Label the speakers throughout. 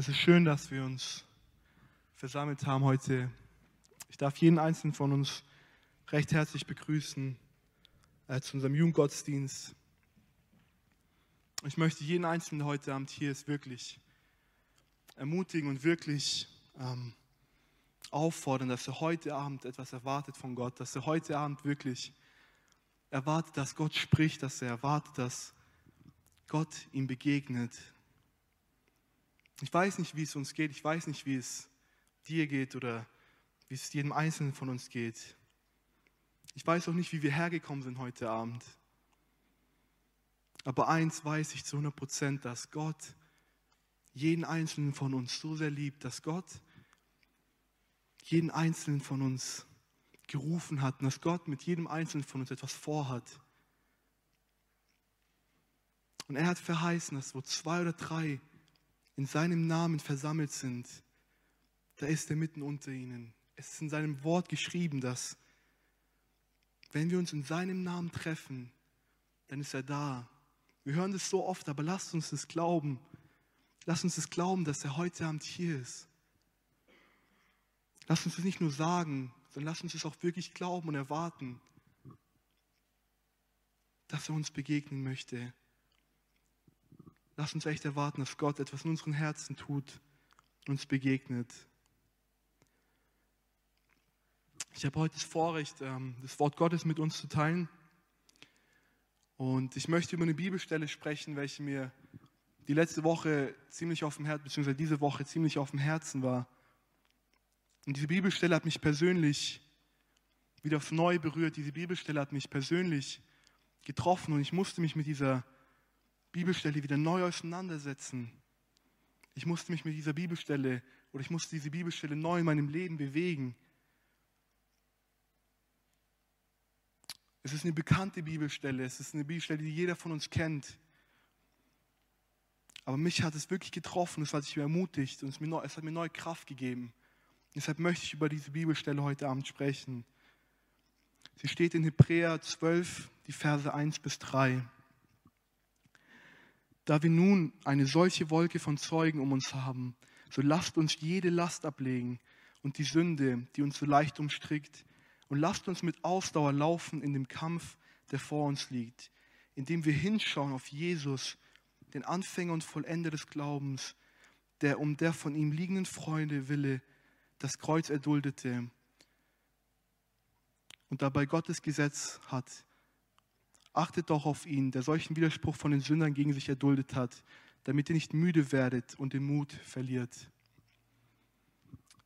Speaker 1: Es ist schön, dass wir uns versammelt haben heute. Ich darf jeden einzelnen von uns recht herzlich begrüßen äh, zu unserem Jugendgottesdienst. Ich möchte jeden Einzelnen, heute Abend hier ist, wirklich ermutigen und wirklich ähm, auffordern, dass er heute Abend etwas erwartet von Gott, dass er heute Abend wirklich erwartet, dass Gott spricht, dass er erwartet, dass Gott ihm begegnet, ich weiß nicht, wie es uns geht. Ich weiß nicht, wie es dir geht oder wie es jedem Einzelnen von uns geht. Ich weiß auch nicht, wie wir hergekommen sind heute Abend. Aber eins weiß ich zu 100 Prozent, dass Gott jeden Einzelnen von uns so sehr liebt, dass Gott jeden Einzelnen von uns gerufen hat und dass Gott mit jedem Einzelnen von uns etwas vorhat. Und er hat verheißen, dass wo zwei oder drei in seinem Namen versammelt sind, da ist er mitten unter ihnen. Es ist in seinem Wort geschrieben, dass wenn wir uns in seinem Namen treffen, dann ist er da. Wir hören das so oft, aber lasst uns das glauben. Lasst uns das glauben, dass er heute Abend hier ist. Lasst uns das nicht nur sagen, sondern lasst uns es auch wirklich glauben und erwarten, dass er uns begegnen möchte. Lass uns echt erwarten, dass Gott etwas in unseren Herzen tut, uns begegnet. Ich habe heute das Vorrecht, ähm, das Wort Gottes mit uns zu teilen. Und ich möchte über eine Bibelstelle sprechen, welche mir die letzte Woche ziemlich auf dem Herzen, beziehungsweise diese Woche ziemlich auf dem Herzen war. Und diese Bibelstelle hat mich persönlich wieder aufs Neue berührt. Diese Bibelstelle hat mich persönlich getroffen und ich musste mich mit dieser Bibelstelle wieder neu auseinandersetzen. Ich musste mich mit dieser Bibelstelle oder ich musste diese Bibelstelle neu in meinem Leben bewegen. Es ist eine bekannte Bibelstelle, es ist eine Bibelstelle, die jeder von uns kennt. Aber mich hat es wirklich getroffen, es hat sich ermutigt und es, neu, es hat mir neue Kraft gegeben. Deshalb möchte ich über diese Bibelstelle heute Abend sprechen. Sie steht in Hebräer 12, die Verse 1 bis 3. Da wir nun eine solche Wolke von Zeugen um uns haben, so lasst uns jede Last ablegen und die Sünde, die uns so leicht umstrickt, und lasst uns mit Ausdauer laufen in dem Kampf, der vor uns liegt, indem wir hinschauen auf Jesus, den Anfänger und Vollender des Glaubens, der um der von ihm liegenden Freude wille das Kreuz erduldete und dabei Gottes Gesetz hat, Achtet doch auf ihn, der solchen Widerspruch von den Sündern gegen sich erduldet hat, damit ihr nicht müde werdet und den Mut verliert.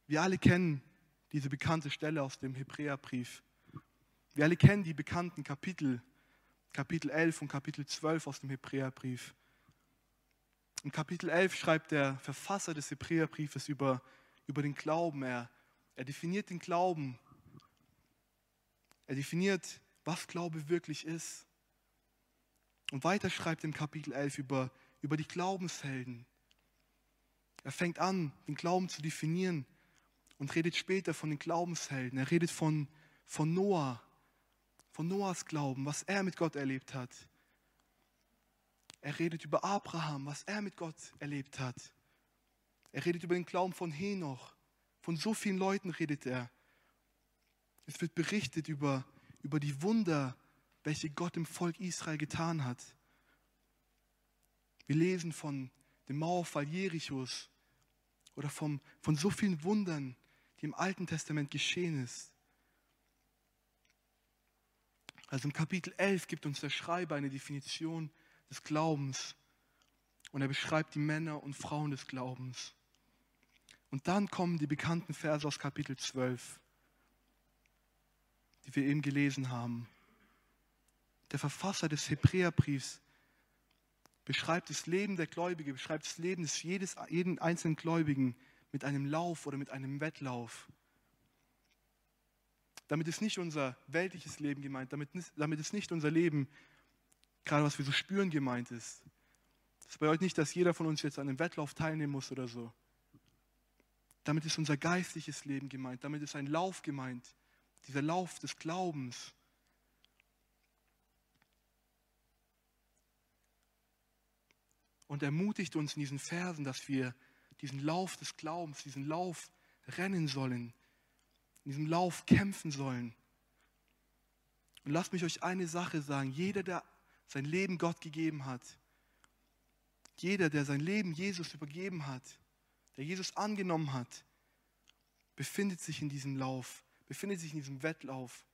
Speaker 1: Wir alle kennen diese bekannte Stelle aus dem Hebräerbrief. Wir alle kennen die bekannten Kapitel, Kapitel 11 und Kapitel 12 aus dem Hebräerbrief. In Kapitel 11 schreibt der Verfasser des Hebräerbriefes über, über den Glauben. Er, er definiert den Glauben. Er definiert, was Glaube wirklich ist. Und weiter schreibt im Kapitel 11 über, über die Glaubenshelden. Er fängt an, den Glauben zu definieren und redet später von den Glaubenshelden. Er redet von, von Noah, von Noahs Glauben, was er mit Gott erlebt hat. Er redet über Abraham, was er mit Gott erlebt hat. Er redet über den Glauben von Henoch. Von so vielen Leuten redet er. Es wird berichtet über, über die Wunder, welche Gott im Volk Israel getan hat. Wir lesen von dem Mauerfall Jerichos oder vom, von so vielen Wundern, die im Alten Testament geschehen ist. Also im Kapitel 11 gibt uns der Schreiber eine Definition des Glaubens und er beschreibt die Männer und Frauen des Glaubens. Und dann kommen die bekannten Verse aus Kapitel 12, die wir eben gelesen haben der Verfasser des Hebräerbriefs, beschreibt das Leben der Gläubigen, beschreibt das Leben des jedes, jeden einzelnen Gläubigen mit einem Lauf oder mit einem Wettlauf. Damit ist nicht unser weltliches Leben gemeint, damit, damit ist nicht unser Leben, gerade was wir so spüren, gemeint ist. Das bedeutet nicht, dass jeder von uns jetzt an einem Wettlauf teilnehmen muss oder so. Damit ist unser geistliches Leben gemeint, damit ist ein Lauf gemeint, dieser Lauf des Glaubens. Und ermutigt uns in diesen Versen, dass wir diesen Lauf des Glaubens, diesen Lauf rennen sollen, in diesem Lauf kämpfen sollen. Und lasst mich euch eine Sache sagen, jeder, der sein Leben Gott gegeben hat, jeder, der sein Leben Jesus übergeben hat, der Jesus angenommen hat, befindet sich in diesem Lauf, befindet sich in diesem Wettlauf.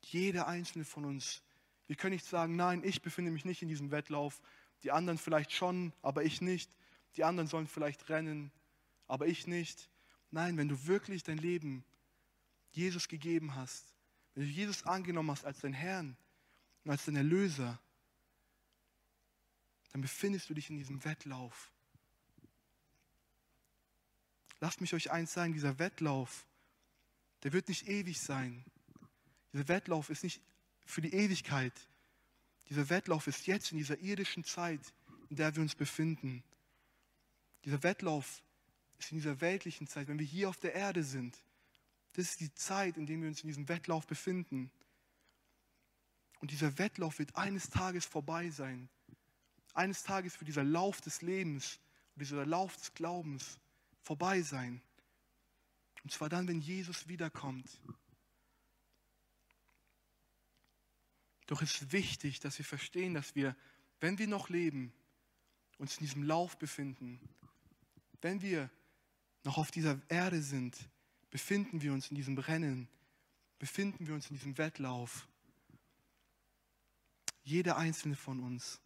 Speaker 1: Jeder einzelne von uns. Wir können nicht sagen, nein, ich befinde mich nicht in diesem Wettlauf, die anderen vielleicht schon, aber ich nicht. Die anderen sollen vielleicht rennen, aber ich nicht. Nein, wenn du wirklich dein Leben Jesus gegeben hast, wenn du Jesus angenommen hast als dein Herrn und als dein Erlöser, dann befindest du dich in diesem Wettlauf. Lasst mich euch eins sagen, dieser Wettlauf, der wird nicht ewig sein. Dieser Wettlauf ist nicht für die Ewigkeit. Dieser Wettlauf ist jetzt in dieser irdischen Zeit, in der wir uns befinden. Dieser Wettlauf ist in dieser weltlichen Zeit, wenn wir hier auf der Erde sind. Das ist die Zeit, in der wir uns in diesem Wettlauf befinden. Und dieser Wettlauf wird eines Tages vorbei sein. Eines Tages wird dieser Lauf des Lebens, dieser Lauf des Glaubens vorbei sein. Und zwar dann, wenn Jesus wiederkommt. Doch es ist wichtig, dass wir verstehen, dass wir, wenn wir noch leben, uns in diesem Lauf befinden. Wenn wir noch auf dieser Erde sind, befinden wir uns in diesem Rennen, befinden wir uns in diesem Wettlauf. Jeder einzelne von uns.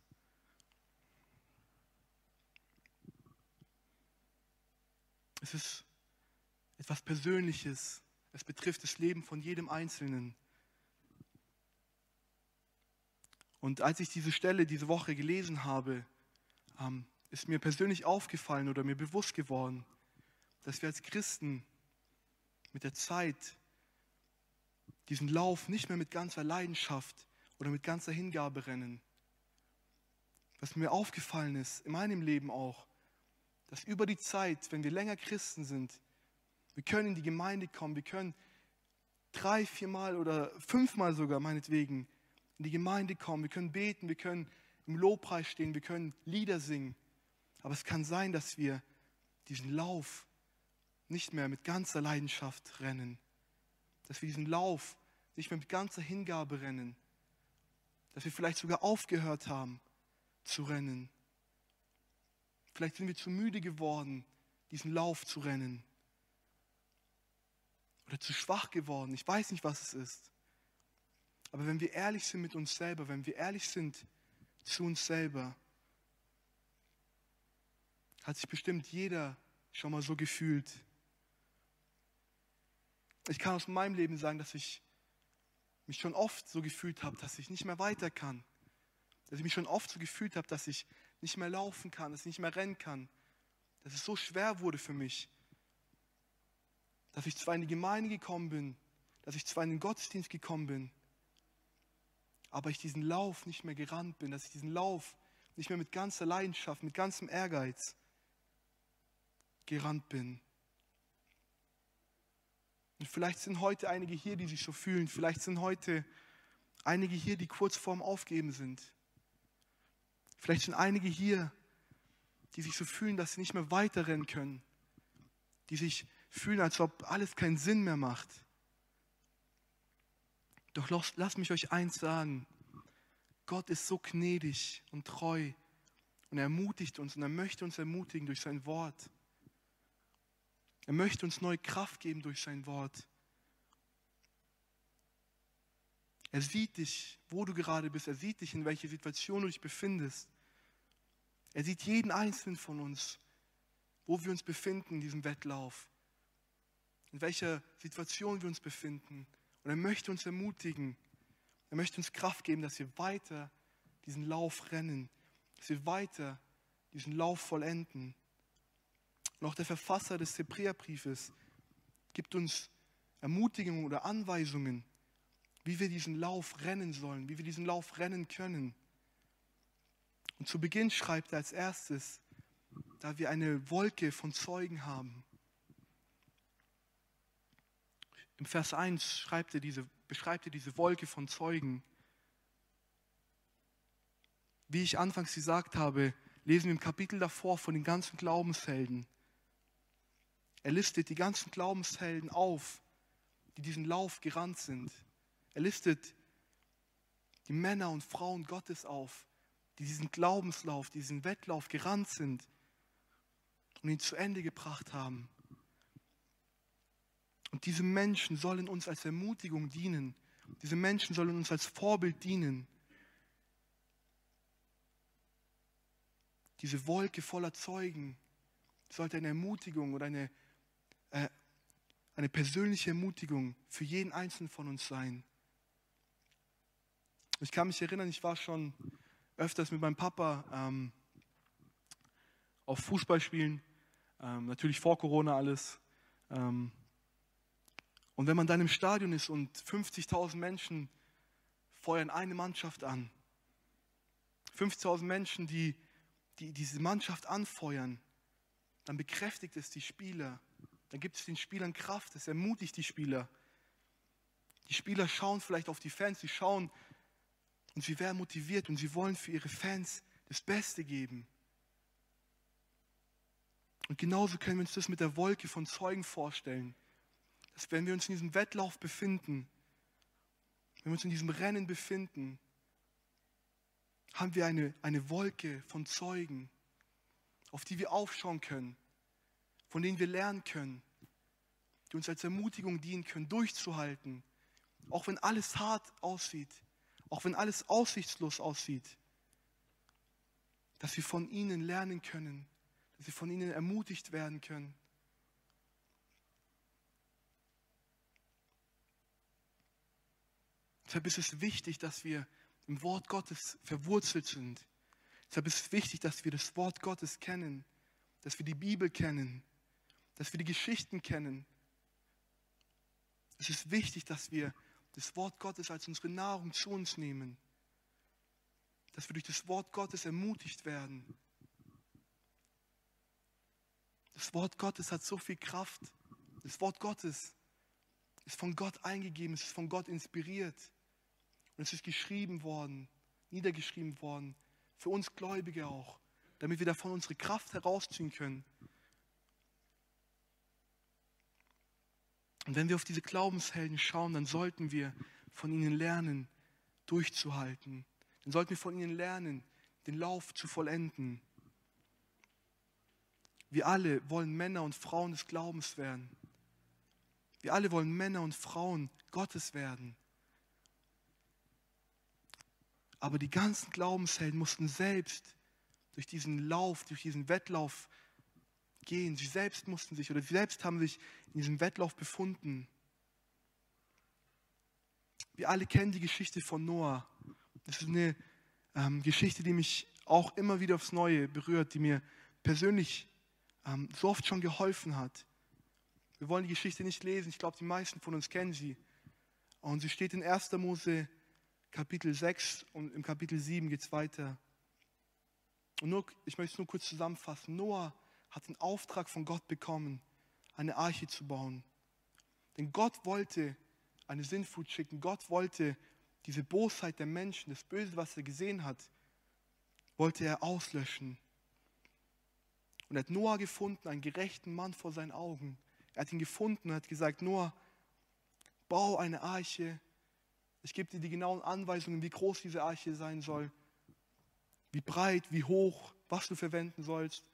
Speaker 1: Es ist etwas Persönliches. Es betrifft das Leben von jedem Einzelnen. Und als ich diese Stelle diese Woche gelesen habe, ähm, ist mir persönlich aufgefallen oder mir bewusst geworden, dass wir als Christen mit der Zeit diesen Lauf nicht mehr mit ganzer Leidenschaft oder mit ganzer Hingabe rennen. Was mir aufgefallen ist, in meinem Leben auch, dass über die Zeit, wenn wir länger Christen sind, wir können in die Gemeinde kommen, wir können drei, viermal oder fünfmal sogar meinetwegen in die Gemeinde kommen, wir können beten, wir können im Lobpreis stehen, wir können Lieder singen. Aber es kann sein, dass wir diesen Lauf nicht mehr mit ganzer Leidenschaft rennen. Dass wir diesen Lauf nicht mehr mit ganzer Hingabe rennen. Dass wir vielleicht sogar aufgehört haben zu rennen. Vielleicht sind wir zu müde geworden, diesen Lauf zu rennen. Oder zu schwach geworden. Ich weiß nicht, was es ist. Aber wenn wir ehrlich sind mit uns selber, wenn wir ehrlich sind zu uns selber, hat sich bestimmt jeder schon mal so gefühlt. Ich kann aus meinem Leben sagen, dass ich mich schon oft so gefühlt habe, dass ich nicht mehr weiter kann. Dass ich mich schon oft so gefühlt habe, dass ich nicht mehr laufen kann, dass ich nicht mehr rennen kann. Dass es so schwer wurde für mich. Dass ich zwar in die Gemeinde gekommen bin, dass ich zwar in den Gottesdienst gekommen bin, aber ich diesen Lauf nicht mehr gerannt bin, dass ich diesen Lauf nicht mehr mit ganzer Leidenschaft, mit ganzem Ehrgeiz gerannt bin. Und vielleicht sind heute einige hier, die sich so fühlen. Vielleicht sind heute einige hier, die kurz vorm Aufgeben sind. Vielleicht sind einige hier, die sich so fühlen, dass sie nicht mehr weiterrennen können. Die sich fühlen, als ob alles keinen Sinn mehr macht. Doch lasst, lasst mich euch eins sagen. Gott ist so gnädig und treu und er ermutigt uns und er möchte uns ermutigen durch sein Wort. Er möchte uns neue Kraft geben durch sein Wort. Er sieht dich, wo du gerade bist. Er sieht dich, in welcher Situation du dich befindest. Er sieht jeden einzelnen von uns, wo wir uns befinden in diesem Wettlauf. In welcher Situation wir uns befinden. Und er möchte uns ermutigen. Er möchte uns Kraft geben, dass wir weiter diesen Lauf rennen, dass wir weiter diesen Lauf vollenden. Und auch der Verfasser des Hebräerbriefes gibt uns Ermutigungen oder Anweisungen, wie wir diesen Lauf rennen sollen, wie wir diesen Lauf rennen können. Und zu Beginn schreibt er als erstes, da wir eine Wolke von Zeugen haben, Im Vers 1 schreibt er diese, beschreibt er diese Wolke von Zeugen. Wie ich anfangs gesagt habe, lesen wir im Kapitel davor von den ganzen Glaubenshelden. Er listet die ganzen Glaubenshelden auf, die diesen Lauf gerannt sind. Er listet die Männer und Frauen Gottes auf, die diesen Glaubenslauf, diesen Wettlauf gerannt sind und ihn zu Ende gebracht haben. Und diese Menschen sollen uns als Ermutigung dienen. Diese Menschen sollen uns als Vorbild dienen. Diese Wolke voller Zeugen sollte eine Ermutigung oder eine, äh, eine persönliche Ermutigung für jeden Einzelnen von uns sein. Ich kann mich erinnern, ich war schon öfters mit meinem Papa ähm, auf Fußballspielen, ähm, natürlich vor Corona alles. Ähm, und wenn man dann im Stadion ist und 50.000 Menschen feuern eine Mannschaft an, 50.000 Menschen, die, die diese Mannschaft anfeuern, dann bekräftigt es die Spieler, dann gibt es den Spielern Kraft, es ermutigt die Spieler. Die Spieler schauen vielleicht auf die Fans, sie schauen und sie werden motiviert und sie wollen für ihre Fans das Beste geben. Und genauso können wir uns das mit der Wolke von Zeugen vorstellen. Dass wenn wir uns in diesem Wettlauf befinden, wenn wir uns in diesem Rennen befinden, haben wir eine, eine Wolke von Zeugen, auf die wir aufschauen können, von denen wir lernen können, die uns als Ermutigung dienen können, durchzuhalten, auch wenn alles hart aussieht, auch wenn alles aussichtslos aussieht, dass wir von ihnen lernen können, dass wir von ihnen ermutigt werden können. Deshalb ist es wichtig, dass wir im Wort Gottes verwurzelt sind. Deshalb ist es wichtig, dass wir das Wort Gottes kennen, dass wir die Bibel kennen, dass wir die Geschichten kennen. Es ist wichtig, dass wir das Wort Gottes als unsere Nahrung zu uns nehmen. Dass wir durch das Wort Gottes ermutigt werden. Das Wort Gottes hat so viel Kraft. Das Wort Gottes ist von Gott eingegeben, es ist von Gott inspiriert. Und es ist geschrieben worden, niedergeschrieben worden, für uns Gläubige auch, damit wir davon unsere Kraft herausziehen können. Und wenn wir auf diese Glaubenshelden schauen, dann sollten wir von ihnen lernen, durchzuhalten. Dann sollten wir von ihnen lernen, den Lauf zu vollenden. Wir alle wollen Männer und Frauen des Glaubens werden. Wir alle wollen Männer und Frauen Gottes werden. Aber die ganzen Glaubenshelden mussten selbst durch diesen Lauf, durch diesen Wettlauf gehen. Sie selbst mussten sich oder sie selbst haben sich in diesem Wettlauf befunden. Wir alle kennen die Geschichte von Noah. Das ist eine ähm, Geschichte, die mich auch immer wieder aufs Neue berührt, die mir persönlich ähm, so oft schon geholfen hat. Wir wollen die Geschichte nicht lesen, ich glaube, die meisten von uns kennen sie. Und sie steht in 1. Mose Kapitel 6 und im Kapitel 7 geht es weiter. Und nur, ich möchte es nur kurz zusammenfassen. Noah hat den Auftrag von Gott bekommen, eine Arche zu bauen. Denn Gott wollte eine Sinnflut schicken. Gott wollte diese Bosheit der Menschen, das Böse, was er gesehen hat, wollte er auslöschen. Und er hat Noah gefunden, einen gerechten Mann vor seinen Augen. Er hat ihn gefunden und hat gesagt, Noah, bau eine Arche. Ich gebe dir die genauen Anweisungen, wie groß diese Arche sein soll, wie breit, wie hoch, was du verwenden sollst.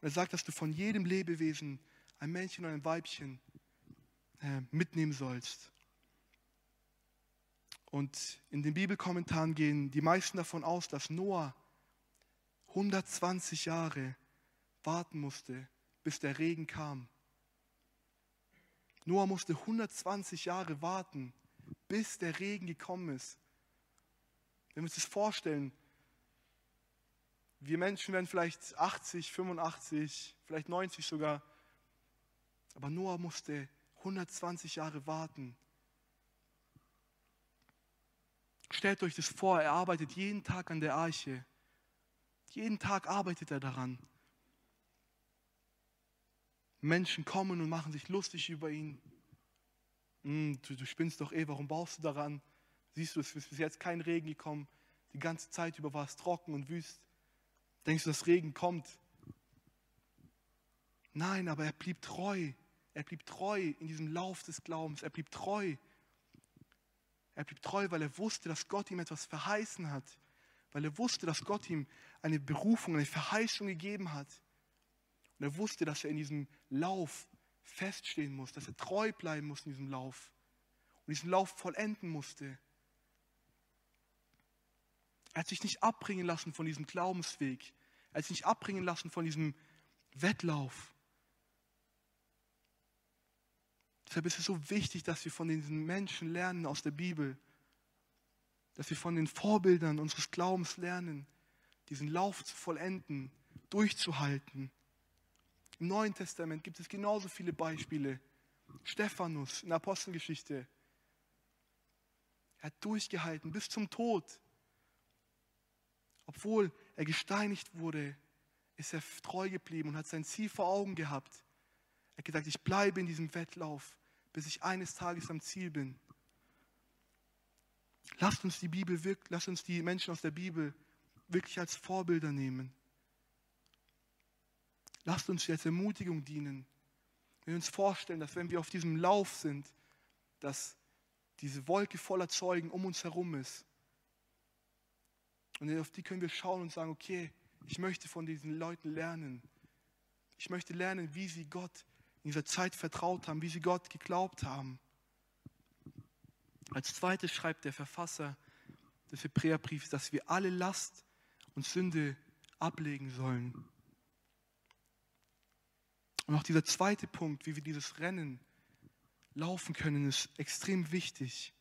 Speaker 1: Und er sagt, dass du von jedem Lebewesen ein Männchen und ein Weibchen äh, mitnehmen sollst. Und in den Bibelkommentaren gehen die meisten davon aus, dass Noah 120 Jahre warten musste, bis der Regen kam. Noah musste 120 Jahre warten, bis der Regen gekommen ist. Wenn wir uns das vorstellen, wir Menschen werden vielleicht 80, 85, vielleicht 90 sogar. Aber Noah musste 120 Jahre warten. Stellt euch das vor, er arbeitet jeden Tag an der Arche. Jeden Tag arbeitet er daran. Menschen kommen und machen sich lustig über ihn. Hm, du, du spinnst doch eh, warum baust du daran? Siehst du, es ist bis jetzt kein Regen gekommen. Die ganze Zeit über war es trocken und wüst. Denkst du, dass Regen kommt? Nein, aber er blieb treu. Er blieb treu in diesem Lauf des Glaubens. Er blieb treu. Er blieb treu, weil er wusste, dass Gott ihm etwas verheißen hat. Weil er wusste, dass Gott ihm eine Berufung, eine Verheißung gegeben hat. Und er wusste, dass er in diesem Lauf feststehen muss, dass er treu bleiben muss in diesem Lauf und diesen Lauf vollenden musste. Er hat sich nicht abbringen lassen von diesem Glaubensweg. Er hat sich nicht abbringen lassen von diesem Wettlauf. Deshalb ist es so wichtig, dass wir von diesen Menschen lernen aus der Bibel, dass wir von den Vorbildern unseres Glaubens lernen, diesen Lauf zu vollenden, durchzuhalten. Im Neuen Testament gibt es genauso viele Beispiele. Stephanus in der Apostelgeschichte. Er hat durchgehalten bis zum Tod. Obwohl er gesteinigt wurde, ist er treu geblieben und hat sein Ziel vor Augen gehabt. Er hat gesagt, ich bleibe in diesem Wettlauf, bis ich eines Tages am Ziel bin. Lasst uns die Bibel, lasst uns die Menschen aus der Bibel wirklich als Vorbilder nehmen. Lasst uns als Ermutigung dienen. Wir uns vorstellen, dass wenn wir auf diesem Lauf sind, dass diese Wolke voller Zeugen um uns herum ist. Und auf die können wir schauen und sagen, okay, ich möchte von diesen Leuten lernen. Ich möchte lernen, wie sie Gott in dieser Zeit vertraut haben, wie sie Gott geglaubt haben. Als zweites schreibt der Verfasser des Hebräerbriefs, dass wir alle Last und Sünde ablegen sollen. Und auch dieser zweite Punkt, wie wir dieses Rennen laufen können, ist extrem wichtig.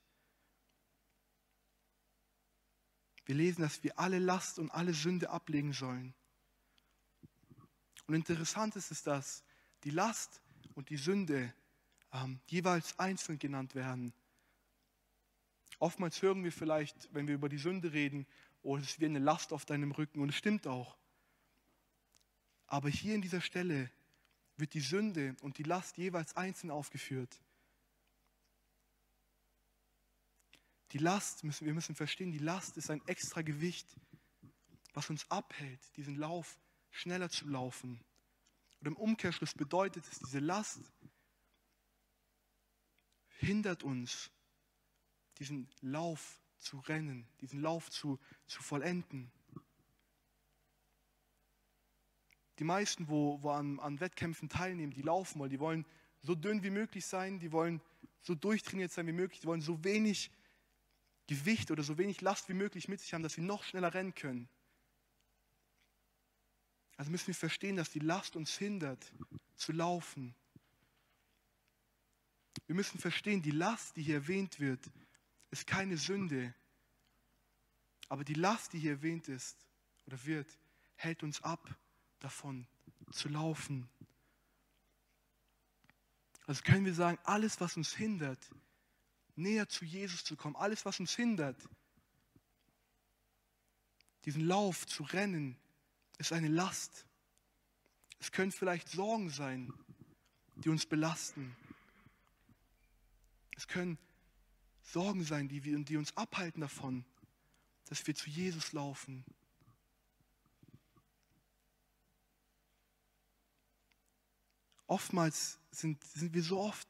Speaker 1: Wir lesen, dass wir alle Last und alle Sünde ablegen sollen. Und interessant ist es, dass die Last und die Sünde ähm, jeweils einzeln genannt werden. Oftmals hören wir vielleicht, wenn wir über die Sünde reden, oh, es ist wie eine Last auf deinem Rücken. Und es stimmt auch. Aber hier in dieser Stelle wird die Sünde und die Last jeweils einzeln aufgeführt. Die Last, müssen, wir müssen verstehen, die Last ist ein extra Gewicht, was uns abhält, diesen Lauf schneller zu laufen. Und im Umkehrschluss bedeutet es, diese Last hindert uns, diesen Lauf zu rennen, diesen Lauf zu, zu vollenden. Die meisten, wo, wo an, an Wettkämpfen teilnehmen, die laufen wollen, die wollen so dünn wie möglich sein, die wollen so durchtrainiert sein wie möglich, die wollen so wenig Gewicht oder so wenig Last wie möglich mit sich haben, dass sie noch schneller rennen können. Also müssen wir verstehen, dass die Last uns hindert zu laufen. Wir müssen verstehen, die Last, die hier erwähnt wird, ist keine Sünde. Aber die Last, die hier erwähnt ist oder wird, hält uns ab davon zu laufen. Also können wir sagen, alles, was uns hindert, näher zu Jesus zu kommen, alles, was uns hindert, diesen Lauf zu rennen, ist eine Last. Es können vielleicht Sorgen sein, die uns belasten. Es können Sorgen sein, die, wir, die uns abhalten davon, dass wir zu Jesus laufen. Oftmals sind, sind wir so oft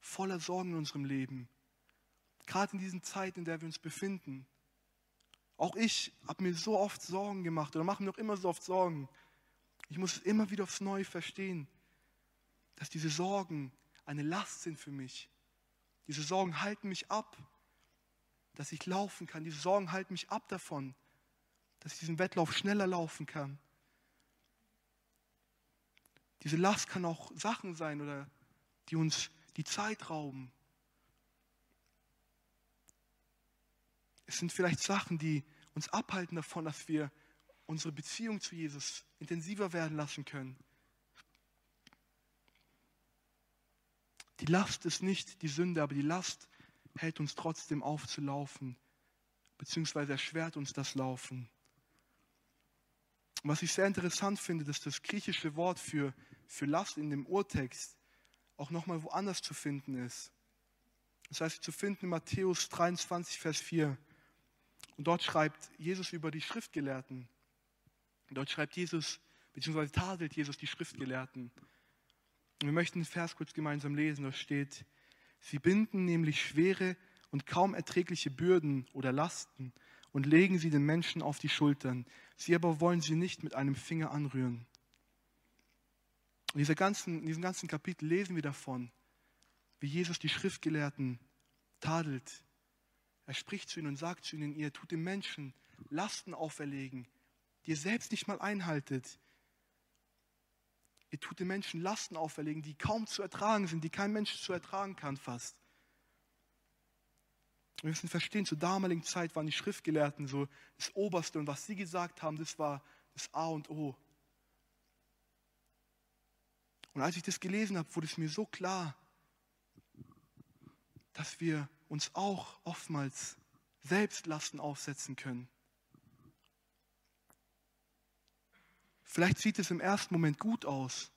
Speaker 1: voller Sorgen in unserem Leben. Gerade in diesen Zeiten, in der wir uns befinden. Auch ich habe mir so oft Sorgen gemacht oder mache mir noch immer so oft Sorgen. Ich muss es immer wieder aufs Neue verstehen, dass diese Sorgen eine Last sind für mich. Diese Sorgen halten mich ab, dass ich laufen kann. Diese Sorgen halten mich ab davon, dass ich diesen Wettlauf schneller laufen kann. Diese Last kann auch Sachen sein oder die uns die Zeit rauben. Es sind vielleicht Sachen, die uns abhalten davon, dass wir unsere Beziehung zu Jesus intensiver werden lassen können. Die Last ist nicht die Sünde, aber die Last hält uns trotzdem auf zu laufen, beziehungsweise erschwert uns das Laufen. Was ich sehr interessant finde, dass das griechische Wort für, für Last in dem Urtext auch nochmal woanders zu finden ist. Das heißt, zu finden in Matthäus 23, Vers 4. Und dort schreibt Jesus über die Schriftgelehrten. Dort schreibt Jesus, beziehungsweise tadelt Jesus die Schriftgelehrten. Und wir möchten den Vers kurz gemeinsam lesen. Da steht, sie binden nämlich schwere und kaum erträgliche Bürden oder Lasten und legen sie den Menschen auf die Schultern. Sie aber wollen sie nicht mit einem Finger anrühren. In, dieser ganzen, in diesem ganzen Kapitel lesen wir davon, wie Jesus die Schriftgelehrten tadelt. Er spricht zu ihnen und sagt zu ihnen, ihr tut den Menschen Lasten auferlegen, die ihr selbst nicht mal einhaltet. Ihr tut den Menschen Lasten auferlegen, die kaum zu ertragen sind, die kein Mensch zu ertragen kann fast. Wir müssen verstehen, zur damaligen Zeit waren die Schriftgelehrten so das Oberste und was sie gesagt haben, das war das A und O. Und als ich das gelesen habe, wurde es mir so klar, dass wir uns auch oftmals selbst Lasten aufsetzen können. Vielleicht sieht es im ersten Moment gut aus.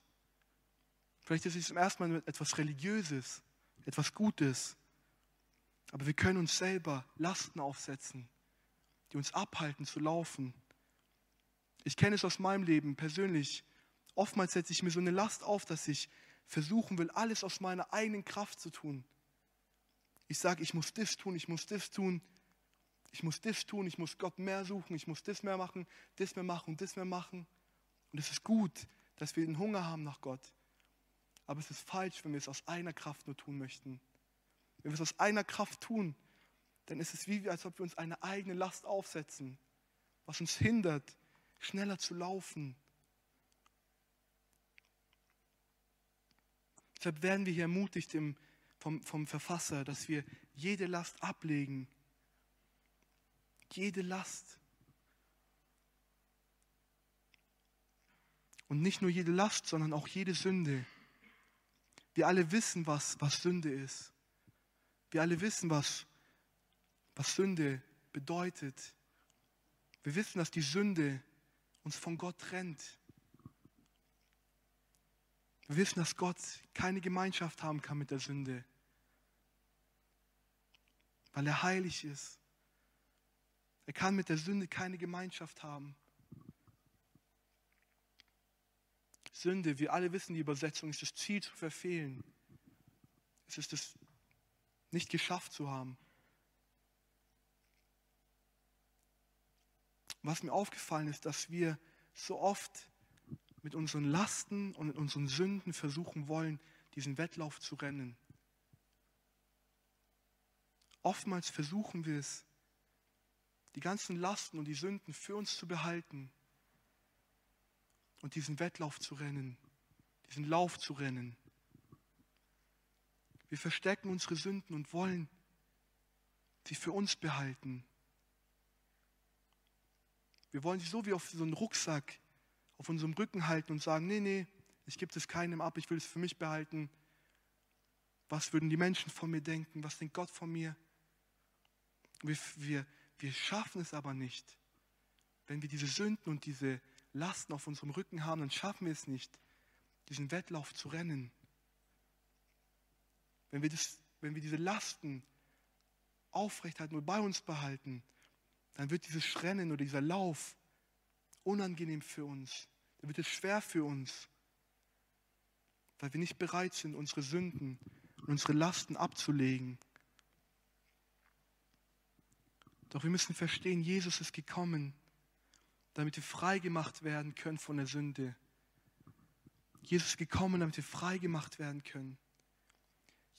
Speaker 1: Vielleicht ist es im ersten Moment etwas Religiöses, etwas Gutes. Aber wir können uns selber Lasten aufsetzen, die uns abhalten zu laufen. Ich kenne es aus meinem Leben persönlich. Oftmals setze ich mir so eine Last auf, dass ich versuchen will, alles aus meiner eigenen Kraft zu tun. Ich sage, ich muss das tun, ich muss das tun, ich muss das tun, ich muss Gott mehr suchen, ich muss das mehr machen, das mehr machen das mehr machen. Und es ist gut, dass wir den Hunger haben nach Gott. Aber es ist falsch, wenn wir es aus einer Kraft nur tun möchten. Wenn wir es aus einer Kraft tun, dann ist es wie, als ob wir uns eine eigene Last aufsetzen, was uns hindert, schneller zu laufen. Deshalb werden wir hier ermutigt im, vom, vom Verfasser, dass wir jede Last ablegen. Jede Last. Und nicht nur jede Last, sondern auch jede Sünde. Wir alle wissen, was, was Sünde ist. Wir alle wissen, was, was Sünde bedeutet. Wir wissen, dass die Sünde uns von Gott trennt. Wir wissen, dass Gott keine Gemeinschaft haben kann mit der Sünde, weil er heilig ist. Er kann mit der Sünde keine Gemeinschaft haben. Sünde, wir alle wissen, die Übersetzung ist das Ziel zu verfehlen. Es ist das nicht geschafft zu haben. Was mir aufgefallen ist, dass wir so oft mit unseren Lasten und mit unseren Sünden versuchen wollen, diesen Wettlauf zu rennen. Oftmals versuchen wir es, die ganzen Lasten und die Sünden für uns zu behalten und diesen Wettlauf zu rennen, diesen Lauf zu rennen. Wir verstecken unsere Sünden und wollen sie für uns behalten. Wir wollen sie so wie auf so einen Rucksack auf unserem Rücken halten und sagen, nee, nee, ich gebe es keinem ab, ich will es für mich behalten. Was würden die Menschen von mir denken? Was denkt Gott von mir? Wir, wir, wir schaffen es aber nicht. Wenn wir diese Sünden und diese Lasten auf unserem Rücken haben, dann schaffen wir es nicht, diesen Wettlauf zu rennen. Wenn wir, das, wenn wir diese Lasten aufrechthalten und bei uns behalten, dann wird dieses Rennen oder dieser Lauf unangenehm für uns. Dann wird es schwer für uns, weil wir nicht bereit sind, unsere Sünden und unsere Lasten abzulegen. Doch wir müssen verstehen, Jesus ist gekommen, damit wir frei gemacht werden können von der Sünde. Jesus ist gekommen, damit wir frei gemacht werden können.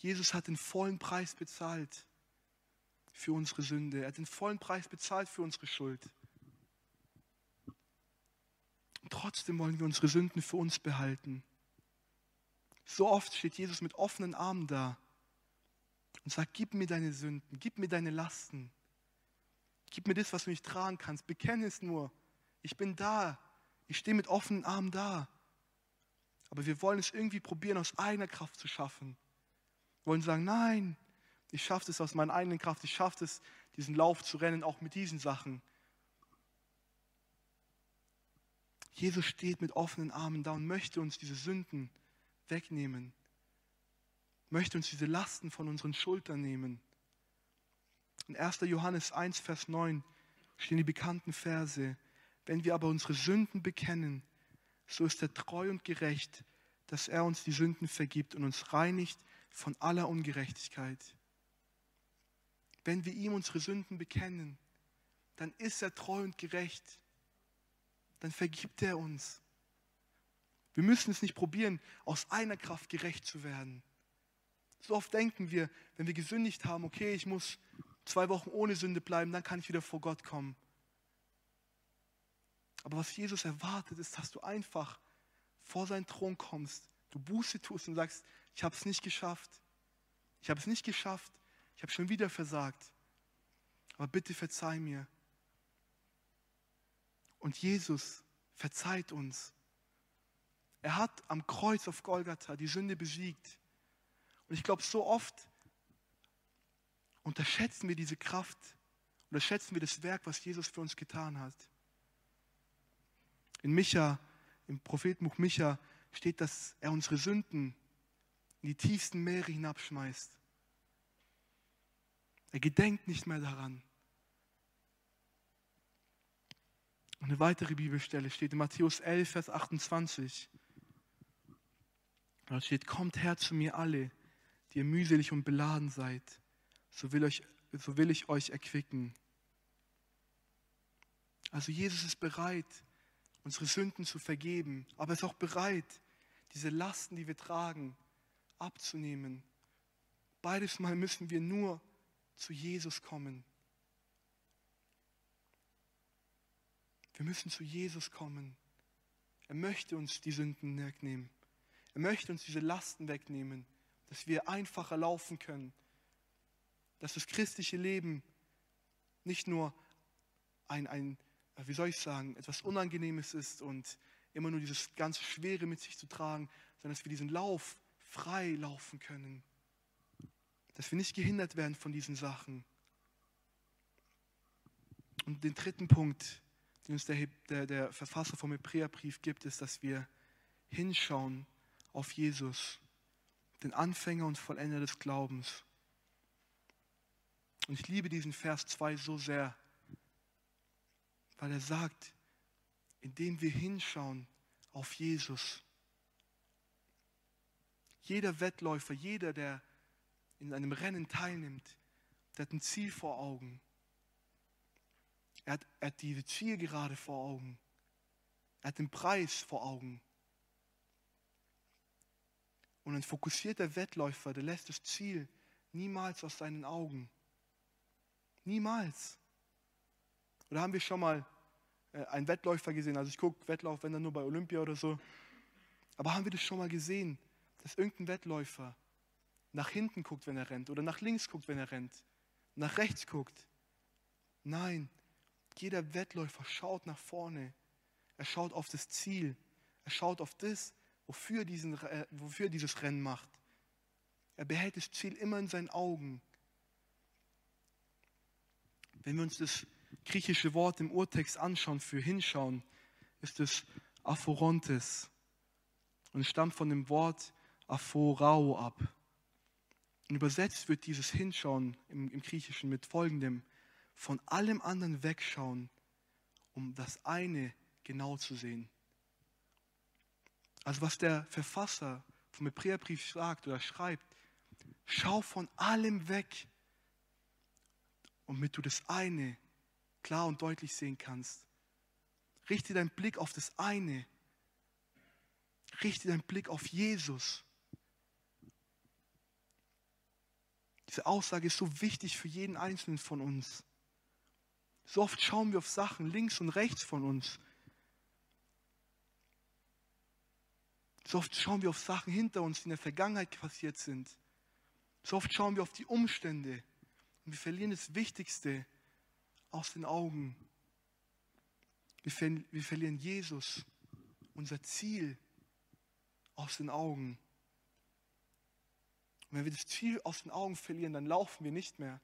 Speaker 1: Jesus hat den vollen Preis bezahlt für unsere Sünde. Er hat den vollen Preis bezahlt für unsere Schuld. Und trotzdem wollen wir unsere Sünden für uns behalten. So oft steht Jesus mit offenen Armen da und sagt, gib mir deine Sünden, gib mir deine Lasten, gib mir das, was du nicht tragen kannst, bekenne es nur ich bin da. Ich stehe mit offenen Armen da. Aber wir wollen es irgendwie probieren, aus eigener Kraft zu schaffen. Wollen sagen, nein, ich schaffe es aus meiner eigenen Kraft. Ich schaffe es, diesen Lauf zu rennen, auch mit diesen Sachen. Jesus steht mit offenen Armen da und möchte uns diese Sünden wegnehmen. Möchte uns diese Lasten von unseren Schultern nehmen. In 1. Johannes 1, Vers 9 stehen die bekannten Verse. Wenn wir aber unsere Sünden bekennen, so ist er treu und gerecht, dass er uns die Sünden vergibt und uns reinigt von aller Ungerechtigkeit. Wenn wir ihm unsere Sünden bekennen, dann ist er treu und gerecht. Dann vergibt er uns. Wir müssen es nicht probieren, aus einer Kraft gerecht zu werden. So oft denken wir, wenn wir gesündigt haben, okay, ich muss zwei Wochen ohne Sünde bleiben, dann kann ich wieder vor Gott kommen. Aber was Jesus erwartet, ist, dass du einfach vor seinen Thron kommst, du Buße tust und sagst, ich habe es nicht geschafft. Ich habe es nicht geschafft. Ich habe schon wieder versagt. Aber bitte verzeih mir. Und Jesus verzeiht uns. Er hat am Kreuz auf Golgatha die Sünde besiegt. Und ich glaube, so oft unterschätzen wir diese Kraft, unterschätzen wir das Werk, was Jesus für uns getan hat. In Micha, im Prophetenbuch Micha steht, dass er unsere Sünden in die tiefsten Meere hinabschmeißt. Er gedenkt nicht mehr daran. Eine weitere Bibelstelle steht in Matthäus 11, Vers 28. Da steht, kommt her zu mir alle, die ihr mühselig und beladen seid, so will, euch, so will ich euch erquicken. Also Jesus ist bereit, unsere Sünden zu vergeben, aber er ist auch bereit, diese Lasten, die wir tragen, abzunehmen. Beides Mal müssen wir nur zu Jesus kommen. Wir müssen zu Jesus kommen. Er möchte uns die Sünden wegnehmen. Er möchte uns diese Lasten wegnehmen, dass wir einfacher laufen können. Dass das christliche Leben nicht nur ein, ein wie soll ich sagen, etwas Unangenehmes ist und immer nur dieses ganz Schwere mit sich zu tragen, sondern dass wir diesen Lauf frei laufen können. Dass wir nicht gehindert werden von diesen Sachen. Und den dritten Punkt, den uns der, der, der Verfasser vom Hebräerbrief gibt, ist, dass wir hinschauen auf Jesus, den Anfänger und Vollender des Glaubens. Und ich liebe diesen Vers 2 so sehr, weil er sagt, indem wir hinschauen auf Jesus. Jeder Wettläufer, jeder, der in einem Rennen teilnimmt, der hat ein Ziel vor Augen. Er hat, er hat diese Zielgerade vor Augen. Er hat den Preis vor Augen. Und ein fokussierter Wettläufer, der lässt das Ziel niemals aus seinen Augen. Niemals. Oder haben wir schon mal äh, einen Wettläufer gesehen? Also ich gucke Wettlauf, wenn dann nur bei Olympia oder so. Aber haben wir das schon mal gesehen, dass irgendein Wettläufer nach hinten guckt, wenn er rennt, oder nach links guckt, wenn er rennt, nach rechts guckt? Nein, jeder Wettläufer schaut nach vorne. Er schaut auf das Ziel. Er schaut auf das, wofür, diesen, äh, wofür dieses Rennen macht. Er behält das Ziel immer in seinen Augen. Wenn wir uns das griechische Wort im Urtext anschauen, für hinschauen, ist es Aphorontes. Und stammt von dem Wort Aphorao ab. Und übersetzt wird dieses Hinschauen im, im Griechischen mit folgendem: von allem anderen wegschauen, um das eine genau zu sehen. Also was der Verfasser vom Hebräerbrief sagt oder schreibt, schau von allem weg, damit du das eine klar und deutlich sehen kannst. Richte deinen Blick auf das eine. Richte deinen Blick auf Jesus. Diese Aussage ist so wichtig für jeden Einzelnen von uns. So oft schauen wir auf Sachen links und rechts von uns. So oft schauen wir auf Sachen hinter uns, die in der Vergangenheit passiert sind. So oft schauen wir auf die Umstände und wir verlieren das Wichtigste, aus den Augen. Wir, ver wir verlieren Jesus, unser Ziel, aus den Augen. Und wenn wir das Ziel aus den Augen verlieren, dann laufen wir nicht mehr.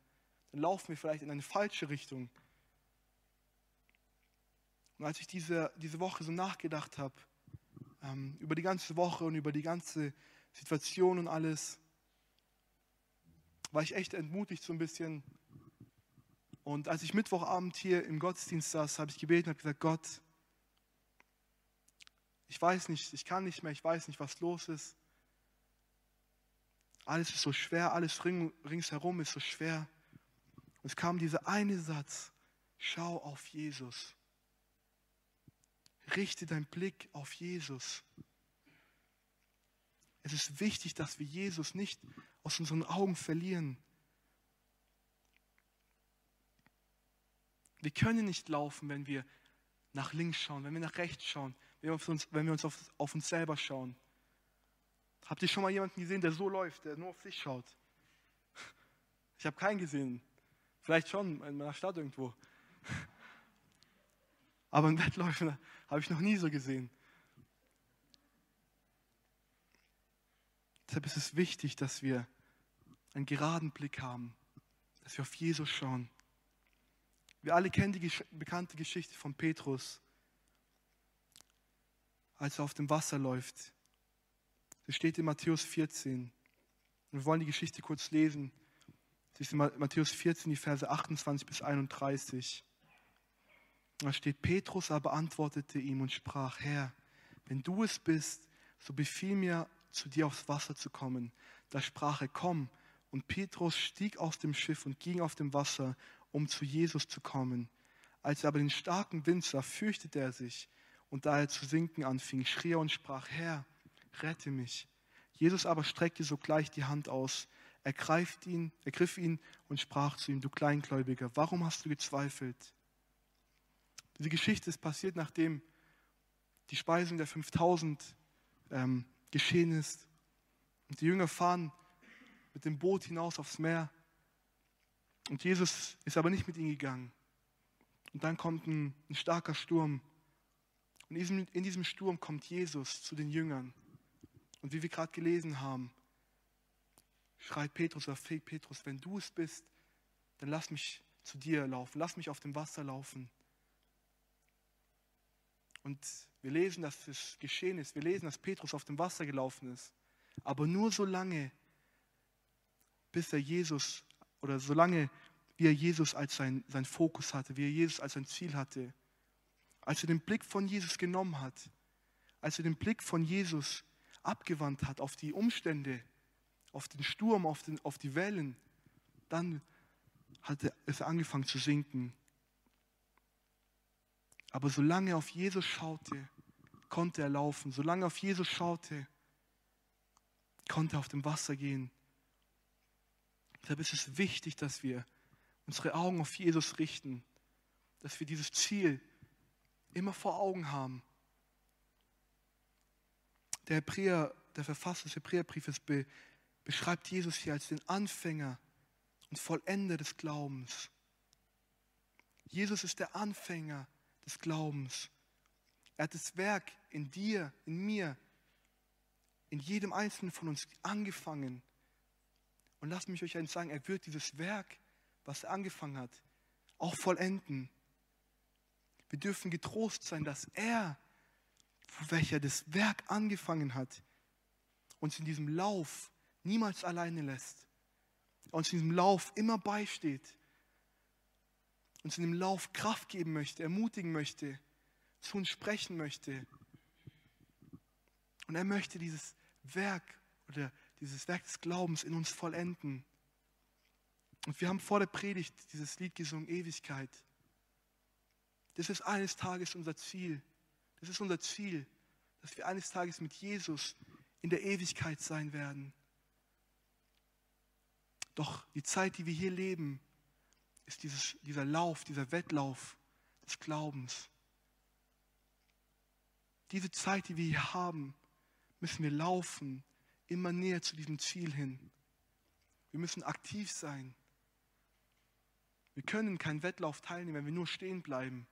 Speaker 1: Dann laufen wir vielleicht in eine falsche Richtung. Und als ich diese, diese Woche so nachgedacht habe, ähm, über die ganze Woche und über die ganze Situation und alles, war ich echt entmutigt so ein bisschen, und als ich Mittwochabend hier im Gottesdienst saß, habe ich gebeten und gesagt, Gott, Ich weiß nicht, ich kann nicht mehr, ich weiß nicht, was los ist. Alles ist so schwer, alles ring, ringsherum ist so schwer. Und es kam dieser eine Satz, schau auf Jesus. Richte deinen Blick auf Jesus. Es ist wichtig, dass wir Jesus nicht aus unseren Augen verlieren. Wir können nicht laufen, wenn wir nach links schauen, wenn wir nach rechts schauen, wenn wir uns, auf uns selber schauen. Habt ihr schon mal jemanden gesehen, der so läuft, der nur auf sich schaut? Ich habe keinen gesehen. Vielleicht schon in meiner Stadt irgendwo. Aber einen Wettläufer habe ich noch nie so gesehen. Deshalb ist es wichtig, dass wir einen geraden Blick haben, dass wir auf Jesus schauen. Wir alle kennen die bekannte Geschichte von Petrus, als er auf dem Wasser läuft. Das steht in Matthäus 14. Wir wollen die Geschichte kurz lesen. Das ist in Matthäus 14, die Verse 28 bis 31. Da steht, Petrus aber antwortete ihm und sprach, Herr, wenn du es bist, so befiehl mir, zu dir aufs Wasser zu kommen. Da sprach er, komm. Und Petrus stieg aus dem Schiff und ging auf dem Wasser, um zu Jesus zu kommen. Als er aber den starken Wind sah, fürchtete er sich. Und da er zu sinken anfing, schrie er und sprach, Herr, rette mich. Jesus aber streckte sogleich die Hand aus, ergriff ihn, ergriff ihn und sprach zu ihm, du Kleingläubiger, warum hast du gezweifelt? Diese Geschichte ist passiert, nachdem die Speisung der 5000 ähm, geschehen ist. Und die Jünger fahren mit dem Boot hinaus aufs Meer. Und Jesus ist aber nicht mit ihnen gegangen. Und dann kommt ein, ein starker Sturm. Und in diesem, in diesem Sturm kommt Jesus zu den Jüngern. Und wie wir gerade gelesen haben, schreit Petrus oder fegt Petrus, wenn du es bist, dann lass mich zu dir laufen, lass mich auf dem Wasser laufen. Und wir lesen, dass es geschehen ist. Wir lesen, dass Petrus auf dem Wasser gelaufen ist. Aber nur so lange, bis er Jesus oder so lange, wie er Jesus als sein, sein Fokus hatte, wie er Jesus als sein Ziel hatte. Als er den Blick von Jesus genommen hat, als er den Blick von Jesus abgewandt hat auf die Umstände, auf den Sturm, auf, den, auf die Wellen, dann hat er angefangen zu sinken. Aber solange er auf Jesus schaute, konnte er laufen. Solange er auf Jesus schaute, konnte er auf dem Wasser gehen. Deshalb ist es wichtig, dass wir unsere Augen auf Jesus richten, dass wir dieses Ziel immer vor Augen haben. Der Hebräer, der Verfasser des Hebräerbriefes be, beschreibt Jesus hier als den Anfänger und Vollender des Glaubens. Jesus ist der Anfänger des Glaubens. Er hat das Werk in dir, in mir, in jedem Einzelnen von uns angefangen. Und lasst mich euch eins sagen, er wird dieses Werk, was er angefangen hat, auch vollenden. Wir dürfen getrost sein, dass er, welcher das Werk angefangen hat, uns in diesem Lauf niemals alleine lässt. Uns in diesem Lauf immer beisteht uns in dem Lauf Kraft geben möchte, ermutigen möchte, zu uns sprechen möchte. Und er möchte dieses Werk oder dieses Werk des Glaubens in uns vollenden. Und wir haben vor der Predigt dieses Lied gesungen, Ewigkeit. Das ist eines Tages unser Ziel. Das ist unser Ziel, dass wir eines Tages mit Jesus in der Ewigkeit sein werden. Doch die Zeit, die wir hier leben, ist dieses, dieser Lauf, dieser Wettlauf des Glaubens. Diese Zeit, die wir hier haben, müssen wir laufen, immer näher zu diesem Ziel hin. Wir müssen aktiv sein. Wir können keinen Wettlauf teilnehmen, wenn wir nur stehen bleiben,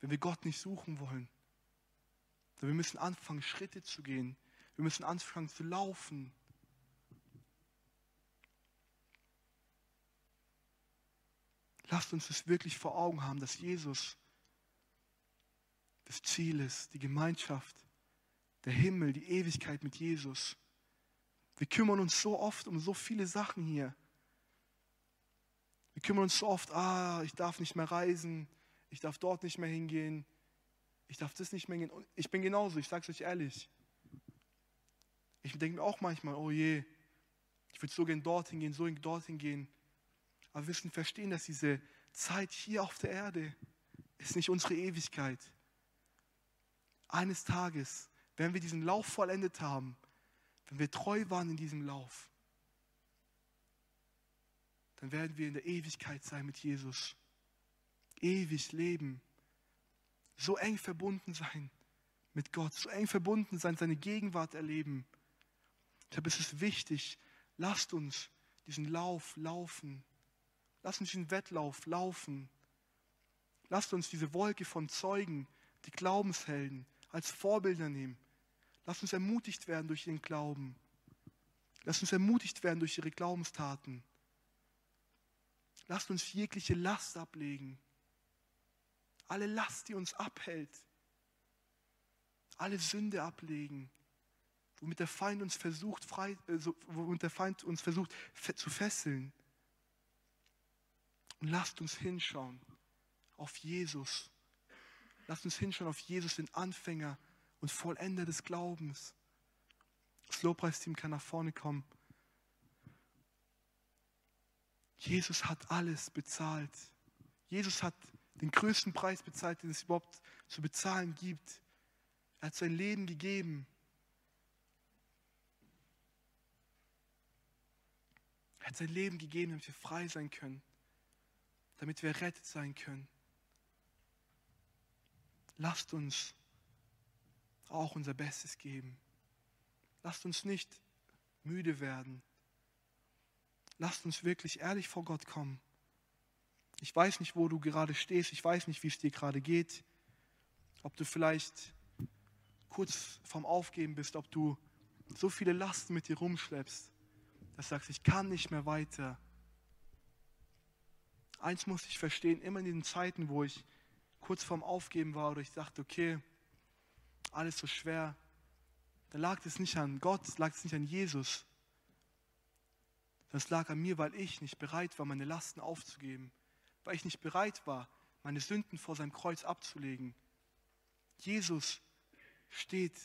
Speaker 1: wenn wir Gott nicht suchen wollen. wir müssen anfangen, Schritte zu gehen. Wir müssen anfangen zu laufen. Lasst uns es wirklich vor Augen haben, dass Jesus das Ziel ist, die Gemeinschaft, der Himmel, die Ewigkeit mit Jesus. Wir kümmern uns so oft um so viele Sachen hier. Wir kümmern uns so oft, ah, ich darf nicht mehr reisen, ich darf dort nicht mehr hingehen, Ich darf das nicht mehr. Ich bin genauso, ich sage es euch ehrlich. Ich denke mir auch manchmal, oh je, ich würde so gern dorthin gehen, so dorthin gehen. Aber wir müssen verstehen, dass diese Zeit hier auf der Erde ist nicht unsere Ewigkeit. Eines Tages, wenn wir diesen Lauf vollendet haben, wenn wir treu waren in diesem Lauf, dann werden wir in der Ewigkeit sein mit Jesus. Ewig leben. So eng verbunden sein mit Gott, so eng verbunden sein, seine Gegenwart erleben. Deshalb ist es wichtig, lasst uns diesen Lauf laufen. Lasst uns diesen Wettlauf laufen. Lasst uns diese Wolke von Zeugen, die Glaubenshelden, als Vorbilder nehmen. Lasst uns ermutigt werden durch ihren Glauben. Lasst uns ermutigt werden durch ihre Glaubenstaten. Lasst uns jegliche Last ablegen. Alle Last, die uns abhält. Alle Sünde ablegen womit der Feind uns versucht, frei, äh, womit der Feind uns versucht zu fesseln. Und lasst uns hinschauen auf Jesus. Lasst uns hinschauen auf Jesus, den Anfänger und Vollender des Glaubens. Das Lobpreisteam kann nach vorne kommen. Jesus hat alles bezahlt. Jesus hat den größten Preis bezahlt, den es überhaupt zu bezahlen gibt. Er hat sein Leben gegeben Er hat sein Leben gegeben, damit wir frei sein können, damit wir errettet sein können. Lasst uns auch unser Bestes geben. Lasst uns nicht müde werden. Lasst uns wirklich ehrlich vor Gott kommen. Ich weiß nicht, wo du gerade stehst. Ich weiß nicht, wie es dir gerade geht. Ob du vielleicht kurz vorm Aufgeben bist, ob du so viele Lasten mit dir rumschleppst dass du sagst, ich kann nicht mehr weiter. Eins musste ich verstehen, immer in den Zeiten, wo ich kurz vorm Aufgeben war oder ich dachte, okay, alles so schwer, da lag es nicht an Gott, lag es nicht an Jesus. Das lag an mir, weil ich nicht bereit war, meine Lasten aufzugeben, weil ich nicht bereit war, meine Sünden vor seinem Kreuz abzulegen. Jesus steht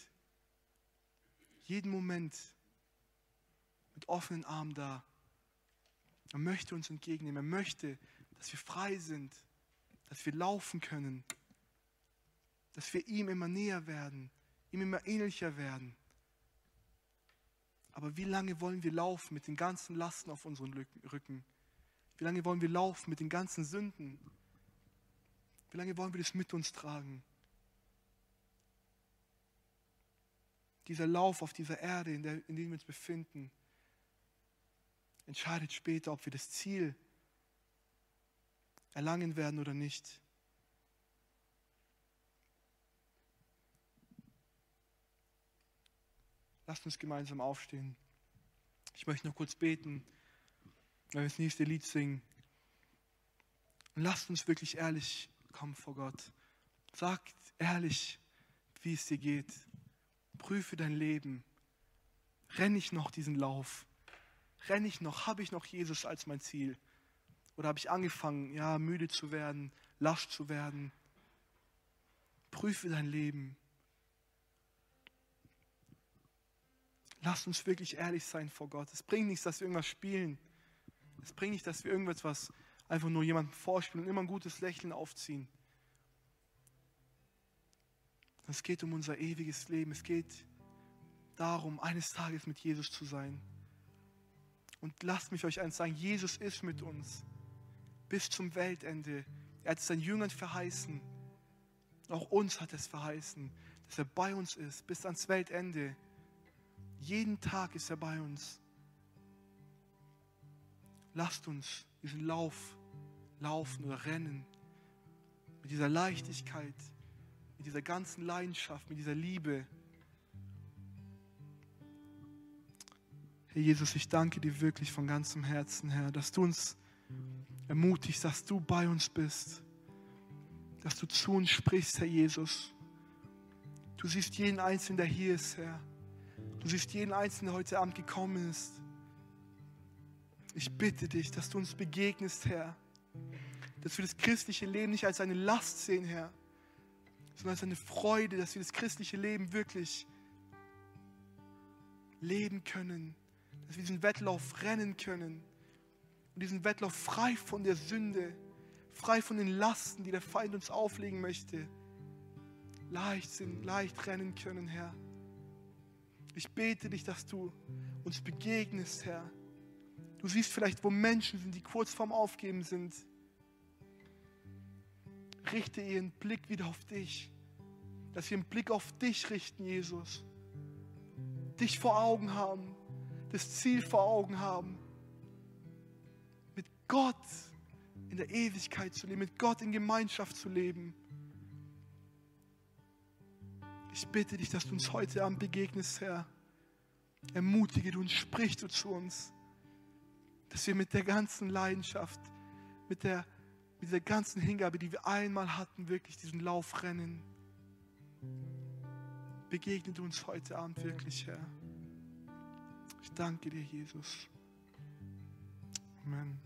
Speaker 1: jeden Moment mit offenen Armen da. Er möchte uns entgegennehmen. Er möchte, dass wir frei sind, dass wir laufen können, dass wir ihm immer näher werden, ihm immer ähnlicher werden. Aber wie lange wollen wir laufen mit den ganzen Lasten auf unseren Rücken? Wie lange wollen wir laufen mit den ganzen Sünden? Wie lange wollen wir das mit uns tragen? Dieser Lauf auf dieser Erde, in, der, in der wir uns befinden, entscheidet später, ob wir das Ziel erlangen werden oder nicht. Lasst uns gemeinsam aufstehen. Ich möchte noch kurz beten, wenn wir das nächste Lied singen. Und lasst uns wirklich ehrlich kommen vor Gott. Sagt ehrlich, wie es dir geht. Prüfe dein Leben. Renn ich noch diesen Lauf? Renne ich noch? Habe ich noch Jesus als mein Ziel? Oder habe ich angefangen, ja, müde zu werden, lasch zu werden? Prüfe dein Leben. Lass uns wirklich ehrlich sein vor Gott. Es bringt nichts, dass wir irgendwas spielen. Es bringt nicht, dass wir irgendwas einfach nur jemandem vorspielen und immer ein gutes Lächeln aufziehen. Es geht um unser ewiges Leben. Es geht darum, eines Tages mit Jesus zu sein. Und lasst mich euch eins sagen, Jesus ist mit uns bis zum Weltende. Er hat es seinen Jüngern verheißen. Auch uns hat es verheißen, dass er bei uns ist bis ans Weltende. Jeden Tag ist er bei uns. Lasst uns diesen Lauf laufen oder rennen mit dieser Leichtigkeit, mit dieser ganzen Leidenschaft, mit dieser Liebe. Herr Jesus, ich danke dir wirklich von ganzem Herzen, Herr, dass du uns ermutigst, dass du bei uns bist, dass du zu uns sprichst, Herr Jesus. Du siehst jeden Einzelnen, der hier ist, Herr. Du siehst jeden Einzelnen, der heute Abend gekommen ist. Ich bitte dich, dass du uns begegnest, Herr. Dass wir das christliche Leben nicht als eine Last sehen, Herr, sondern ist eine Freude, dass wir das christliche Leben wirklich leben können, dass wir diesen Wettlauf rennen können und diesen Wettlauf frei von der Sünde, frei von den Lasten, die der Feind uns auflegen möchte, leicht sind, leicht rennen können, Herr. Ich bete dich, dass du uns begegnest, Herr. Du siehst vielleicht, wo Menschen sind, die kurz vorm Aufgeben sind. Richte ihren Blick wieder auf dich. Dass wir einen Blick auf dich richten, Jesus. Dich vor Augen haben. Das Ziel vor Augen haben. Mit Gott in der Ewigkeit zu leben. Mit Gott in Gemeinschaft zu leben. Ich bitte dich, dass du uns heute Abend begegnest, Herr. Ermutige du und sprich du zu uns, dass wir mit der ganzen Leidenschaft, mit, der, mit dieser ganzen Hingabe, die wir einmal hatten, wirklich diesen Lauf rennen. Begegne du uns heute Abend wirklich, Herr. Ich danke dir, Jesus. Amen.